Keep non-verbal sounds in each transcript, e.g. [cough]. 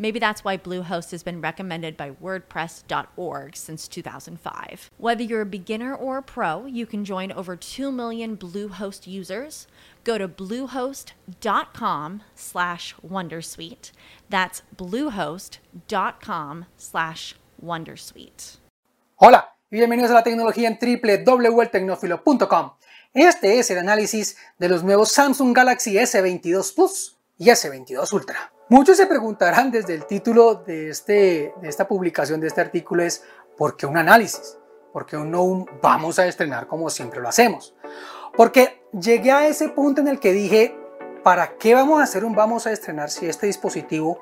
Maybe that's why Bluehost has been recommended by WordPress.org since 2005. Whether you're a beginner or a pro, you can join over 2 million Bluehost users. Go to bluehost.com slash Wondersuite. That's bluehost.com slash Wondersuite. Hola y bienvenidos a la tecnología en www.tecnofilo.com. Este es el análisis de los nuevos Samsung Galaxy S22 Plus y S22 Ultra. Muchos se preguntarán desde el título de, este, de esta publicación, de este artículo, es ¿por qué un análisis? ¿Por qué no un vamos a estrenar como siempre lo hacemos? Porque llegué a ese punto en el que dije, ¿para qué vamos a hacer un vamos a estrenar si este dispositivo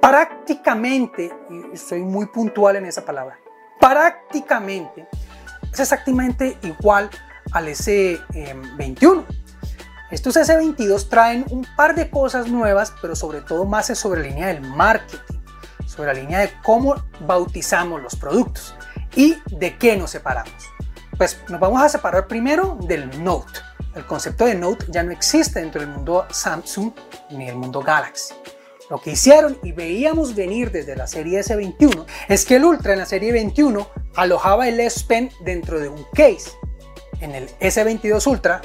prácticamente, y soy muy puntual en esa palabra, prácticamente es exactamente igual al S21? Estos S22 traen un par de cosas nuevas, pero sobre todo más es sobre la línea del marketing, sobre la línea de cómo bautizamos los productos y de qué nos separamos. Pues nos vamos a separar primero del Note. El concepto de Note ya no existe dentro del mundo Samsung ni el mundo Galaxy. Lo que hicieron y veíamos venir desde la serie S21 es que el Ultra en la serie 21 alojaba el S Pen dentro de un case. En el S22 Ultra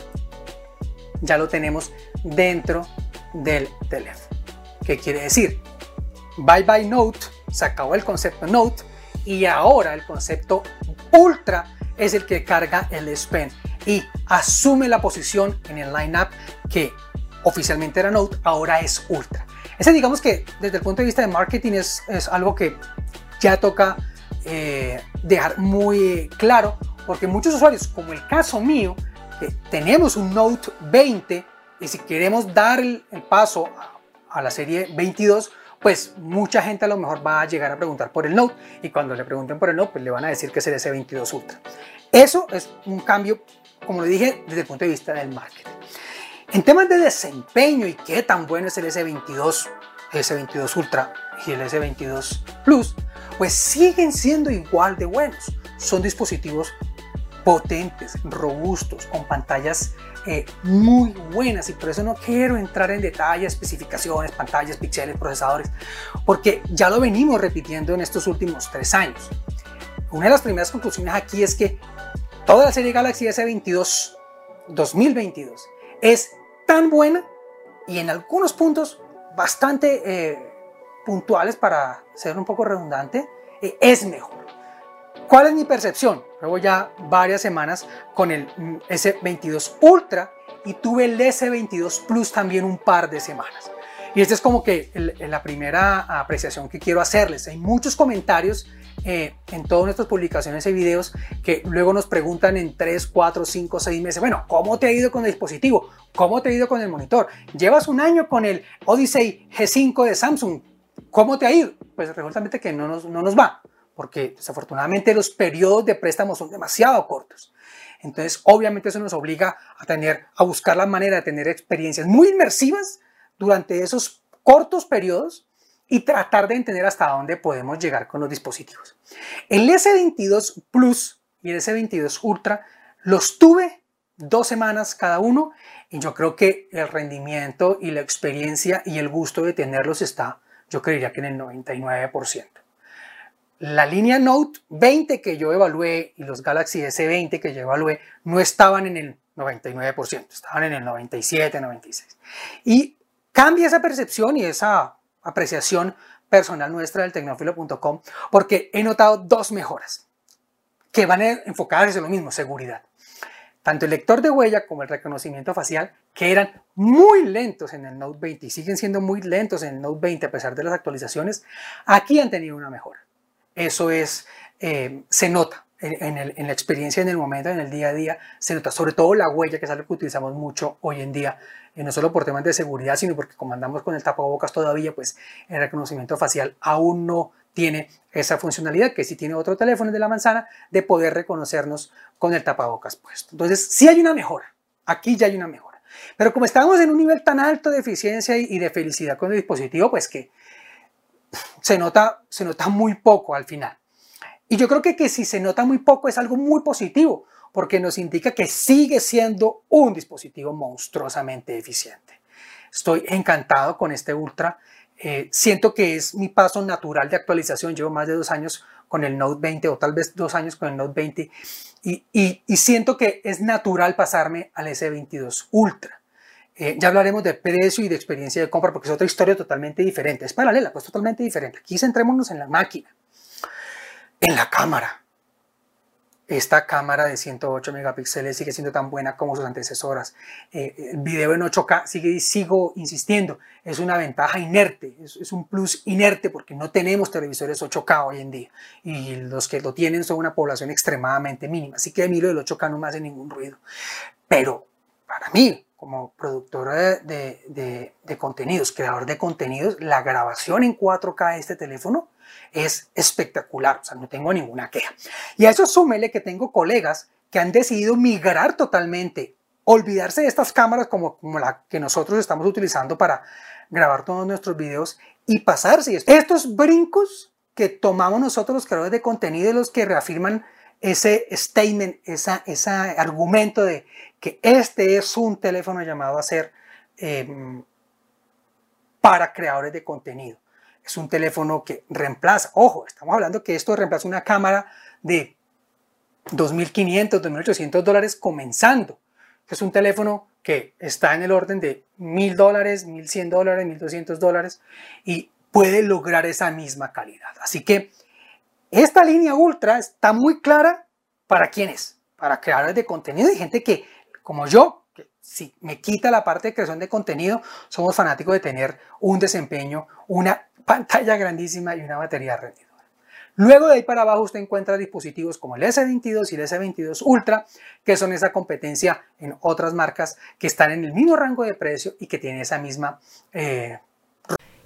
ya lo tenemos dentro del teléfono. ¿Qué quiere decir? Bye bye Note, se acabó el concepto Note y ahora el concepto Ultra es el que carga el S Pen y asume la posición en el lineup que oficialmente era Note, ahora es Ultra. Ese digamos que desde el punto de vista de marketing es, es algo que ya toca eh, dejar muy claro porque muchos usuarios, como el caso mío, tenemos un Note 20 y si queremos dar el, paso a, la serie 22, pues mucha gente a lo mejor va a llegar a preguntar por el Note y cuando le pregunten por el Note, pues le van a decir que es el S22 Ultra. Eso es un cambio, como le dije, desde el punto de vista del marketing. En temas de desempeño y qué tan bueno es el S22, el S22 Ultra y el S22 Plus, pues siguen siendo igual de buenos. Son dispositivos potentes, robustos, con pantallas eh, muy buenas y por eso no quiero entrar en detalle, especificaciones, pantallas, píxeles, procesadores, porque ya lo venimos repitiendo en estos últimos tres años. Una de las primeras conclusiones aquí es que toda la serie Galaxy S22 2022 es tan buena y en algunos puntos bastante eh, puntuales para ser un poco redundante, eh, es mejor. ¿Cuál es mi percepción? Luego ya varias semanas con el S22 Ultra y tuve el S22 Plus también un par de semanas. Y esta es como que la primera apreciación que quiero hacerles. Hay muchos comentarios eh, en todas nuestras publicaciones y videos que luego nos preguntan en 3, 4, 5, 6 meses, bueno, ¿cómo te ha ido con el dispositivo? ¿Cómo te ha ido con el monitor? Llevas un año con el Odyssey G5 de Samsung. ¿Cómo te ha ido? Pues resulta que no nos, no nos va porque desafortunadamente los periodos de préstamo son demasiado cortos. Entonces, obviamente eso nos obliga a tener, a buscar la manera de tener experiencias muy inmersivas durante esos cortos periodos y tratar de entender hasta dónde podemos llegar con los dispositivos. El S22 Plus y el S22 Ultra los tuve dos semanas cada uno y yo creo que el rendimiento y la experiencia y el gusto de tenerlos está, yo creería que en el 99% la línea Note 20 que yo evalué y los Galaxy S20 que yo evalué no estaban en el 99%, estaban en el 97, 96. Y cambia esa percepción y esa apreciación personal nuestra del tecnofilo.com porque he notado dos mejoras que van enfocadas en lo mismo, seguridad. tanto el lector de huella como el reconocimiento facial, que eran muy lentos en el Note 20 y siguen siendo muy lentos en el Note 20 a pesar de las actualizaciones, aquí han tenido una mejora. Eso es, eh, se nota en, la experiencia, en el momento, en el día a día, se nota sobre todo la huella, que es algo que utilizamos mucho hoy en día, y no solo por temas de seguridad, sino porque como andamos con el tapabocas todavía, pues el reconocimiento facial aún no tiene esa funcionalidad que si tiene otro teléfono de la manzana de poder reconocernos con el tapabocas puesto. Entonces, sí hay una mejora. Aquí ya hay una mejora. Pero como estamos en un nivel tan alto de eficiencia y de felicidad con el dispositivo, pues que se nota, se nota muy poco al final. Y yo creo que, que si se nota muy poco es algo muy positivo, porque nos indica que sigue siendo un dispositivo monstruosamente eficiente. Estoy encantado con este Ultra. Eh, siento que es mi paso natural de actualización. Llevo más de dos años con el Note 20 o tal vez dos años con el Note 20 y, y, siento que es natural pasarme al S22 Ultra. Eh, ya hablaremos de precio y de experiencia de compra porque es otra historia totalmente diferente. Es paralela, pues totalmente diferente. Aquí centrémonos en la máquina, en la cámara esta cámara de 108 megapíxeles sigue siendo tan buena como sus antecesoras. Eh, el video en 8K, sigue, sigo insistiendo, es una ventaja inerte, es, un plus inerte porque no tenemos televisores 8K hoy en día y los que lo tienen son una población extremadamente mínima. Así que a mí lo del 8K no me hace ningún ruido. Pero para mí, como productor de, de contenidos, creador de contenidos, la grabación en 4K de este teléfono es espectacular, o sea, no tengo ninguna queja. Y a eso súmele que tengo colegas que han decidido migrar totalmente, olvidarse de estas cámaras como, como la que nosotros estamos utilizando para grabar todos nuestros videos y pasarse. Estos brincos que tomamos nosotros los creadores de contenido, los que reafirman ese statement, esa, ese argumento de que este es un teléfono llamado a ser em, para creadores de contenido es un teléfono que reemplaza, ojo, estamos hablando que esto reemplaza una cámara de 2.500, 2.800 dólares comenzando. Es un teléfono que está en el orden de 1.000 dólares, 1.100 dólares, 1.200 dólares y puede lograr esa misma calidad. Así que esta línea ultra está muy clara para quiénes, para creadores de contenido y gente que, como yo, que si me quita la parte de creación de contenido, somos fanáticos de tener un desempeño, una [laughs] pantalla grandísima y una batería rendidora. Luego de ahí para abajo usted encuentra dispositivos como el S22 y el S22 Ultra, que son esa competencia en otras marcas que están en el mismo rango de precio y que tienen esa misma... Eh...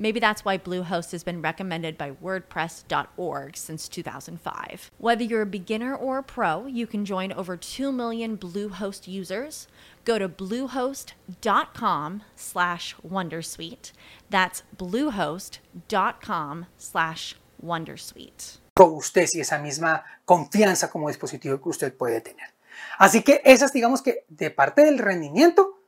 Maybe that's why Bluehost has been recommended by WordPress.org since 2005. Whether you're a beginner or a pro, you can join over 2 million Bluehost users. Go to bluehost.com slash Wondersuite. That's bluehost.com slash Wondersuite. Usted y esa misma confianza como dispositivo que usted puede tener. Así que esas, digamos que de parte del rendimiento,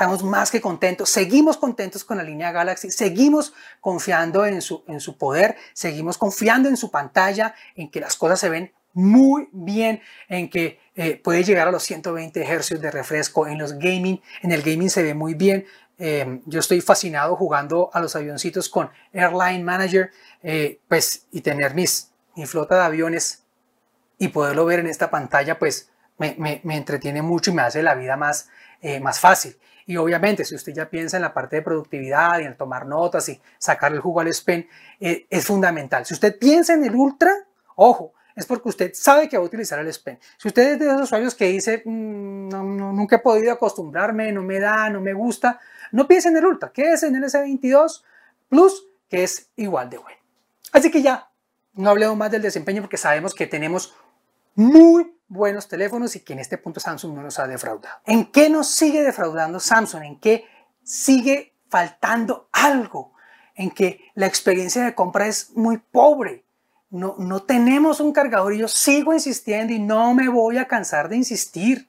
estamos más que contentos, seguimos contentos con la línea Galaxy, seguimos confiando en su, en su poder, seguimos confiando en su pantalla, en que las cosas se ven muy bien, en que eh, puede llegar a los 120 Hz de refresco en los gaming, en el gaming se ve muy bien. Eh, yo estoy fascinado jugando a los avioncitos con Airline Manager, eh, pues y tener mis, mi flota de aviones y poderlo ver en esta pantalla, pues me, me, me entretiene mucho y me hace la vida más, más fácil. Y obviamente, si usted ya piensa en la parte de productividad y en tomar notas y sacar el jugo al SPEN, eh, es fundamental. Si usted piensa en el Ultra, ojo, es porque usted sabe que va a utilizar el SPEN. Si usted es de esos usuarios que dice, mm, nunca he podido acostumbrarme, no me da, no me gusta, no piense en el Ultra, quédese en el S22 Plus, que es igual de bueno. Así que ya, no hablemos más del desempeño porque sabemos que tenemos muy buenos teléfonos y que en este punto Samsung no nos ha defraudado. ¿En qué nos sigue defraudando Samsung? ¿En qué sigue faltando algo? En que la experiencia de compra es muy pobre. No, no tenemos un cargador y yo sigo insistiendo y no me voy a cansar de insistir.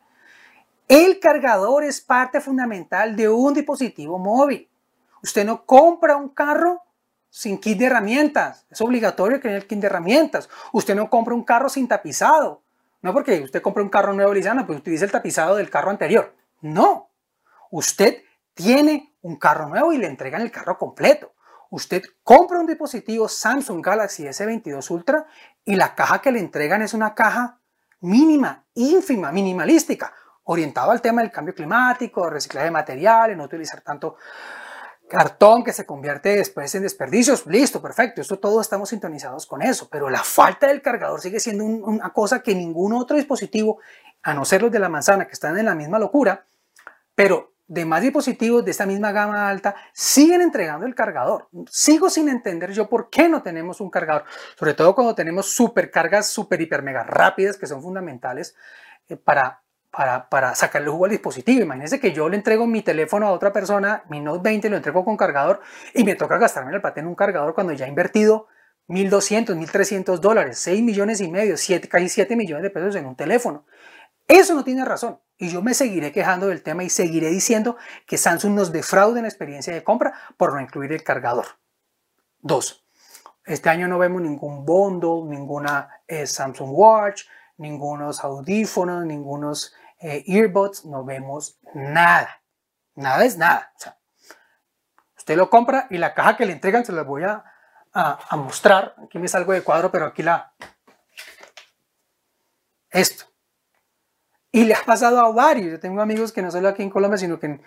El cargador es parte fundamental de un dispositivo móvil. Usted no compra un carro sin kit de herramientas. Es obligatorio tener kit de herramientas. Usted no compra un carro sin tapizado. No porque usted compra un carro nuevo Lizana, pues utiliza el tapizado del carro anterior. No. Usted tiene un carro nuevo y le entregan el carro completo. Usted compra un dispositivo Samsung Galaxy S22 Ultra y la caja que le entregan es una caja mínima, ínfima, minimalística, orientada al tema del cambio climático, reciclaje de materiales, no utilizar tanto cartón que se convierte después en desperdicios, listo, perfecto, esto todo estamos sintonizados con eso, pero la falta del cargador sigue siendo una cosa que ningún otro dispositivo, a no ser los de la manzana que están en la misma locura, pero demás dispositivos de esta misma gama alta siguen entregando el cargador. Sigo sin entender yo por qué no tenemos un cargador, sobre todo cuando tenemos supercargas super hiper mega rápidas que son fundamentales eh, para para, para sacarle jugo al dispositivo. Imagínense que yo le entrego mi teléfono a otra persona, mi Note 20, lo entrego con cargador y me toca gastarme el paté en un cargador cuando ya he invertido 1.200, 1.300 dólares, 6 millones y medio, 7, casi 7 millones de pesos en un teléfono. Eso no tiene razón. Y yo me seguiré quejando del tema y seguiré diciendo que Samsung nos defrauda en la experiencia de compra por no incluir el cargador. Dos, este año no vemos ningún bundle, ninguna eh, Samsung Watch, ningunos audífonos, ningunos eh, earbuds, no vemos nada. Nada es nada. usted lo compra y la caja que le entregan se la voy a, a, mostrar. Aquí me salgo de cuadro, pero aquí la... Esto. Y le ha pasado a varios. Yo tengo amigos que no solo aquí en Colombia, sino que en,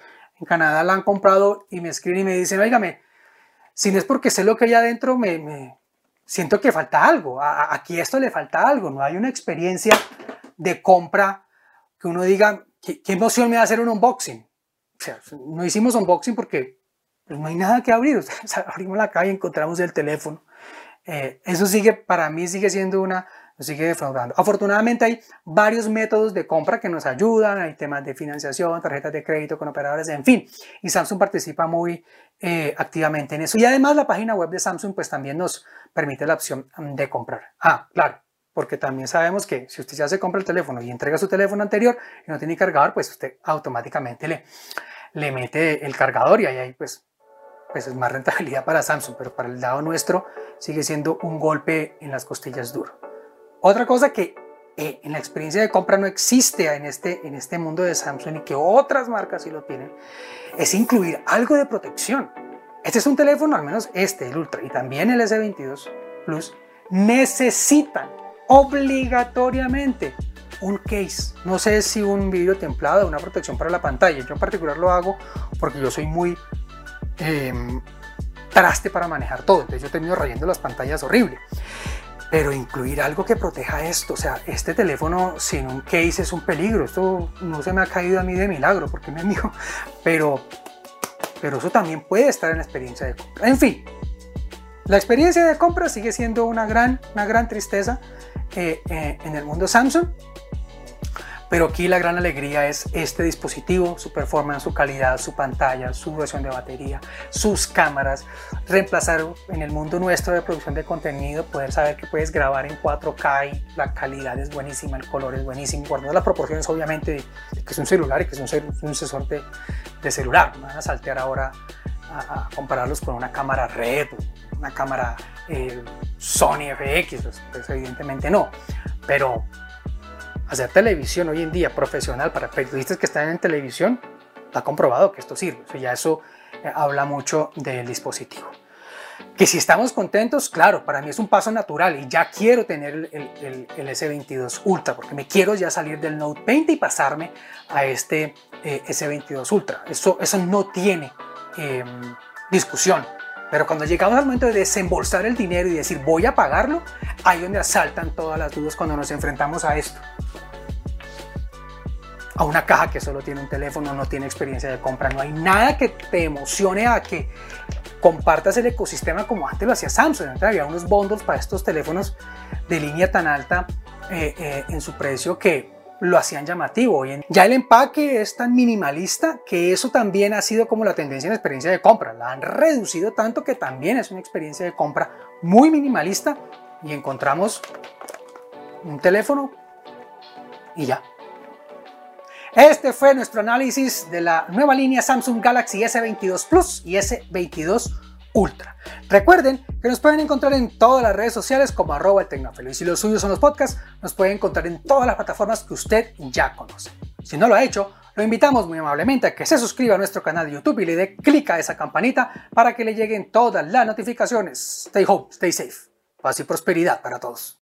Canadá la han comprado y me escriben y me dicen, oígame, si no es porque sé lo que hay adentro, me siento que falta algo. A, aquí esto le falta algo. No hay una experiencia de compra que uno diga, ¿qué, emoción me va a hacer un unboxing? O sea, no hicimos unboxing porque pues, no hay nada que abrir. [laughs] O sea, abrimos la caja y encontramos el teléfono. Eh, eso sigue, para mí sigue siendo una, nos sigue defraudando. Afortunadamente hay varios métodos de compra que nos ayudan, hay temas de financiación, tarjetas de crédito con operadores, en fin, y Samsung participa muy eh, activamente en eso. Y además la página web de Samsung pues también nos permite la opción de comprar. Ah, claro, porque también sabemos que si usted ya se compra el teléfono y entrega su teléfono anterior y no tiene cargador, pues usted automáticamente le, le mete el cargador y ahí pues, pues es más rentabilidad para Samsung, pero para el lado nuestro sigue siendo un golpe en las costillas duro. Otra cosa que eh, en la experiencia de compra no existe en este, en este mundo de Samsung y que otras marcas sí lo tienen, es incluir algo de protección. Este es un teléfono, al menos este, el Ultra, y también el S22 Plus, necesitan obligatoriamente un case. No sé si un vidrio templado, una protección para la pantalla. Yo en particular lo hago porque yo soy muy em, traste para manejar todo. Entonces yo termino rayando las pantallas horrible. Pero incluir algo que proteja esto, o sea, este teléfono sin un case es un peligro. Esto no se me ha caído a mí de milagro, porque me amigo. Pero, pero eso también puede estar en la experiencia de compra. En fin, la experiencia de compra sigue siendo una gran, una gran tristeza eh, eh, en el mundo Samsung. Pero aquí la gran alegría es este dispositivo, su performance, su calidad, su pantalla, su duración de batería, sus cámaras, reemplazar en el mundo nuestro de producción de contenido, poder saber que puedes grabar en 4K y la calidad es buenísima, el color es buenísimo, guardando las proporciones obviamente de, que es un celular y que es un, un sensor de, de celular. van a saltear ahora a, compararlos con una cámara red, una cámara eh, Sony FX, pues, pues, evidentemente no, pero hacer televisión hoy en día profesional para periodistas que están en televisión, está comprobado que esto sirve, o ya eso eh, habla mucho del dispositivo. Que si estamos contentos, claro, para mí es un paso natural y ya quiero tener el, el, S22 Ultra porque me quiero ya salir del Note 20 y pasarme a este eh, S22 Ultra. Eso, eso no tiene Em, discusión. Pero cuando llegamos al momento de desembolsar el dinero y decir voy a pagarlo, ahí donde asaltan todas las dudas cuando nos enfrentamos a esto. A una caja que solo tiene un teléfono, no tiene experiencia de compra, no hay nada que te emocione a que compartas el ecosistema como antes lo hacía Samsung. había unos bundles para estos teléfonos de línea tan alta eh, eh, en su precio que lo hacían llamativo. Ya el empaque es tan minimalista que eso también ha sido como la tendencia en la experiencia de compra. La han reducido tanto que también es una experiencia de compra muy minimalista y encontramos un teléfono y ya. Este fue nuestro análisis de la nueva línea Samsung Galaxy S22 Plus y S22 Ultra. Recuerden que nos pueden encontrar en todas las redes sociales como arroba el tecnófilo y si los suyos son los podcasts, nos pueden encontrar en todas las plataformas que usted ya conoce. Si no lo ha hecho, lo invitamos muy amablemente a que se suscriba a nuestro canal de YouTube y le dé clic a esa campanita para que le lleguen todas las notificaciones. Stay home, stay safe. Paz y prosperidad para todos.